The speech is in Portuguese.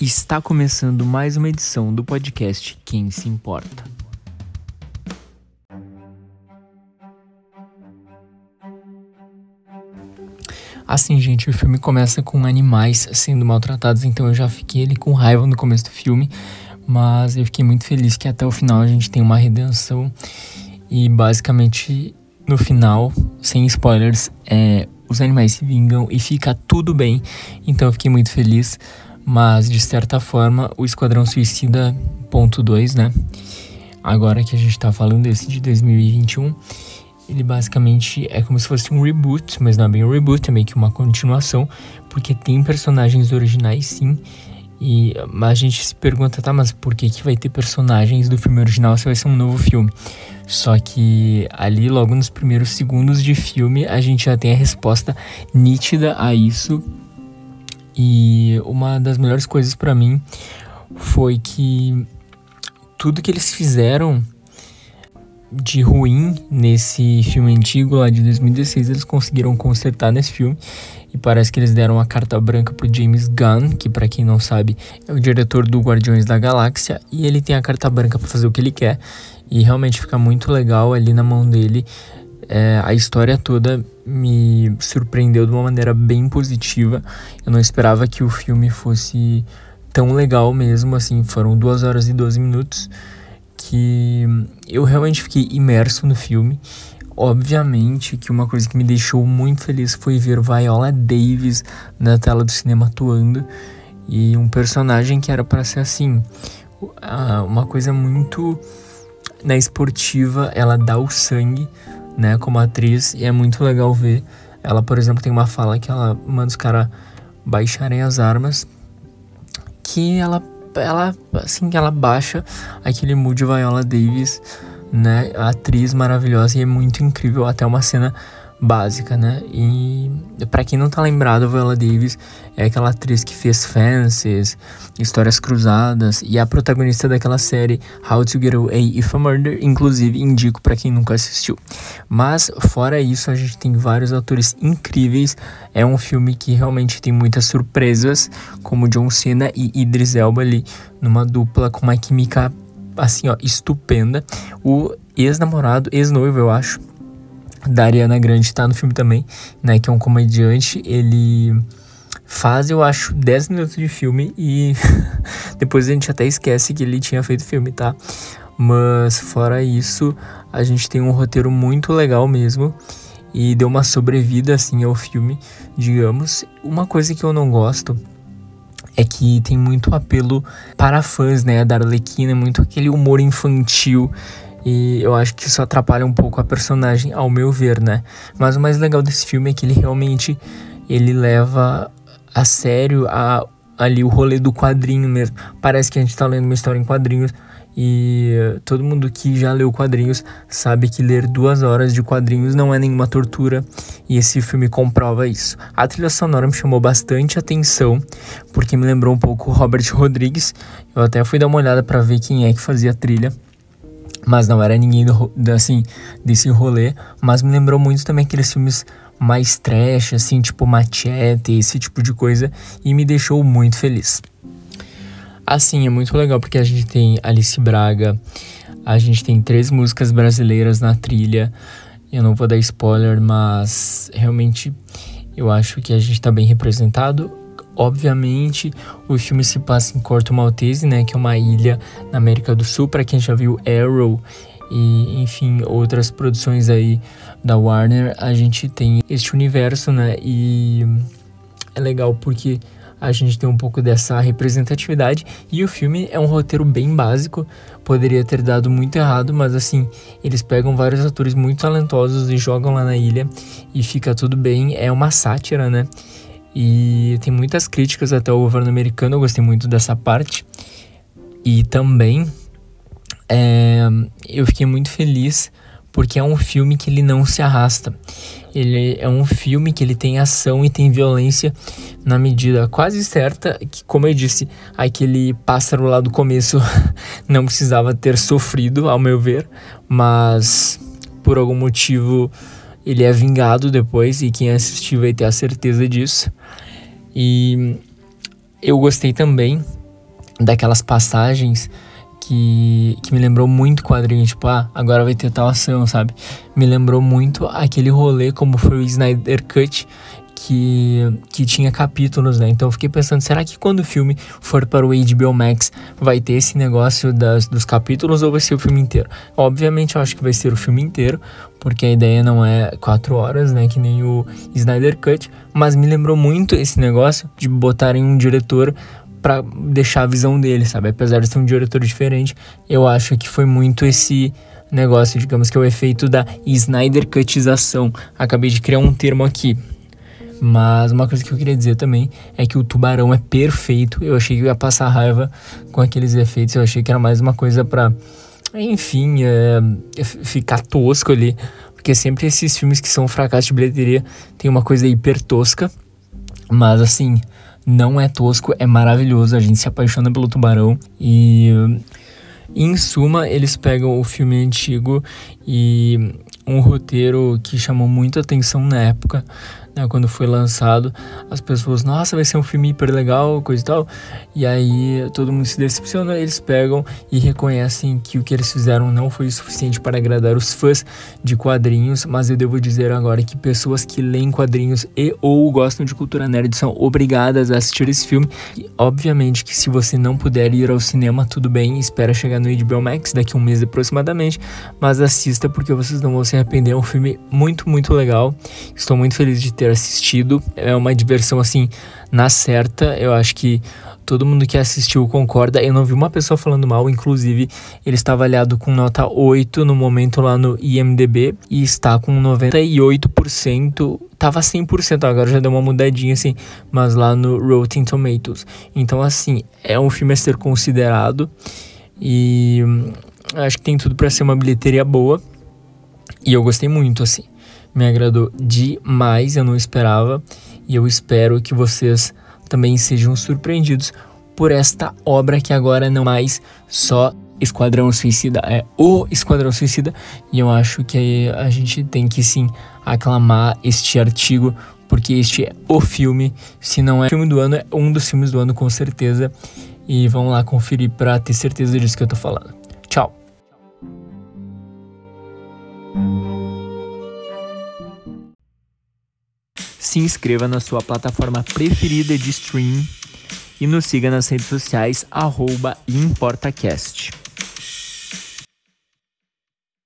Está começando mais uma edição do podcast Quem Se Importa. Assim, gente, o filme começa com animais sendo maltratados, então eu já fiquei ali com raiva no começo do filme, mas eu fiquei muito feliz que até o final a gente tem uma redenção e basicamente no final, sem spoilers, é, os animais se vingam e fica tudo bem. Então eu fiquei muito feliz, mas de certa forma o Esquadrão Suicida ponto 2, né? Agora que a gente tá falando desse de 2021, ele basicamente é como se fosse um reboot, mas não é bem um reboot, é meio que uma continuação, porque tem personagens originais sim. E a gente se pergunta, tá, mas por que, que vai ter personagens do filme original se vai ser um novo filme? Só que ali, logo nos primeiros segundos de filme, a gente já tem a resposta nítida a isso. E uma das melhores coisas para mim foi que tudo que eles fizeram de ruim nesse filme antigo lá de 2016 eles conseguiram consertar nesse filme e parece que eles deram uma carta branca pro James Gunn, que para quem não sabe é o diretor do Guardiões da Galáxia e ele tem a carta branca para fazer o que ele quer e realmente fica muito legal ali na mão dele. É, a história toda me surpreendeu de uma maneira bem positiva. Eu não esperava que o filme fosse tão legal mesmo, assim, foram 2 horas e 12 minutos que eu realmente fiquei imerso no filme. Obviamente que uma coisa que me deixou muito feliz foi ver Viola Davis na tela do cinema atuando e um personagem que era para ser assim, uma coisa muito na esportiva, ela dá o sangue, né, como atriz, e é muito legal ver. Ela, por exemplo, tem uma fala que ela manda os caras baixarem as armas, que ela ela assim ela baixa aquele mood Viola Davis, né, atriz maravilhosa e é muito incrível até uma cena básica, né? E para quem não tá lembrado, Viola Davis é aquela atriz que fez Fences, Histórias Cruzadas e a protagonista daquela série How to Get Away with a Murder, inclusive indico para quem nunca assistiu. Mas fora isso, a gente tem vários atores incríveis. É um filme que realmente tem muitas surpresas, como John Cena e Idris Elba ali numa dupla com uma química assim, ó, estupenda. O ex-namorado, ex-noivo, eu acho, da Ariana Grande tá no filme também, né? Que é um comediante. Ele faz, eu acho, 10 minutos de filme e depois a gente até esquece que ele tinha feito filme, tá? Mas fora isso, a gente tem um roteiro muito legal mesmo e deu uma sobrevida assim ao filme, digamos. Uma coisa que eu não gosto é que tem muito apelo para fãs, né? Da Arlequina, muito aquele humor infantil e eu acho que isso atrapalha um pouco a personagem, ao meu ver, né? Mas o mais legal desse filme é que ele realmente ele leva a sério a, ali o rolê do quadrinho mesmo. Parece que a gente tá lendo uma história em quadrinhos. E todo mundo que já leu quadrinhos sabe que ler duas horas de quadrinhos não é nenhuma tortura. E esse filme comprova isso. A trilha sonora me chamou bastante atenção, porque me lembrou um pouco Robert Rodrigues. Eu até fui dar uma olhada para ver quem é que fazia a trilha mas não era ninguém do, assim, desse rolê, mas me lembrou muito também aqueles filmes mais trash, assim, tipo Machete, esse tipo de coisa, e me deixou muito feliz. Assim, é muito legal porque a gente tem Alice Braga, a gente tem três músicas brasileiras na trilha, eu não vou dar spoiler, mas realmente eu acho que a gente tá bem representado. Obviamente, o filme se passa em Corto Maltese, né, que é uma ilha na América do Sul, para quem já viu Arrow e, enfim, outras produções aí da Warner, a gente tem este universo, né? E é legal porque a gente tem um pouco dessa representatividade e o filme é um roteiro bem básico, poderia ter dado muito errado, mas assim, eles pegam vários atores muito talentosos e jogam lá na ilha e fica tudo bem, é uma sátira, né? E tem muitas críticas até o governo americano, eu gostei muito dessa parte. E também é, eu fiquei muito feliz porque é um filme que ele não se arrasta. Ele é um filme que ele tem ação e tem violência na medida quase certa, que como eu disse, aquele pássaro lá do começo não precisava ter sofrido, ao meu ver, mas por algum motivo ele é vingado depois e quem assistir vai ter a certeza disso. E eu gostei também daquelas passagens que, que me lembrou muito quadrinho, tipo, ah, agora vai ter tal ação, sabe? Me lembrou muito aquele rolê como foi o Snyder Cut, que, que tinha capítulos, né? Então eu fiquei pensando, será que quando o filme for para o HBO Max vai ter esse negócio das, dos capítulos ou vai ser o filme inteiro? Obviamente eu acho que vai ser o filme inteiro, porque a ideia não é quatro horas, né? Que nem o Snyder Cut, mas me lembrou muito esse negócio de botarem um diretor para deixar a visão dele, sabe? Apesar de ser um diretor diferente, eu acho que foi muito esse negócio, digamos que é o efeito da Snyder Cutização. Acabei de criar um termo aqui, mas uma coisa que eu queria dizer também é que o tubarão é perfeito. Eu achei que ia passar raiva com aqueles efeitos. Eu achei que era mais uma coisa pra, enfim, é, ficar tosco ali. Porque sempre esses filmes que são fracassos de bilheteria tem uma coisa hiper tosca. Mas assim, não é tosco, é maravilhoso. A gente se apaixona pelo tubarão. E em suma, eles pegam o filme antigo e um roteiro que chamou muita atenção na época né, quando foi lançado, as pessoas, nossa, vai ser um filme hiper legal, coisa e tal. E aí todo mundo se decepciona, eles pegam e reconhecem que o que eles fizeram não foi suficiente para agradar os fãs de quadrinhos, mas eu devo dizer agora que pessoas que leem quadrinhos e ou gostam de cultura nerd são obrigadas a assistir esse filme. E obviamente que se você não puder ir ao cinema, tudo bem, espera chegar no HBO Max daqui a um mês aproximadamente, mas assista porque vocês não vão se arrepender, é um filme muito, muito legal. Estou muito feliz de ter assistido. É uma diversão assim na certa. Eu acho que todo mundo que assistiu concorda. Eu não vi uma pessoa falando mal, inclusive ele está avaliado com nota 8 no momento lá no IMDb e está com 98%. Tava 100%, agora já deu uma mudadinha assim, mas lá no Rotten Tomatoes. Então assim, é um filme a ser considerado e hum, acho que tem tudo para ser uma bilheteria boa. E eu gostei muito assim me agradou demais, eu não esperava e eu espero que vocês também sejam surpreendidos por esta obra que agora não mais só Esquadrão Suicida, é o Esquadrão Suicida e eu acho que a gente tem que sim aclamar este artigo porque este é o filme, se não é o filme do ano, é um dos filmes do ano com certeza. E vamos lá conferir para ter certeza disso que eu tô falando. Se inscreva na sua plataforma preferida de stream e nos siga nas redes sociais, ImportaCast.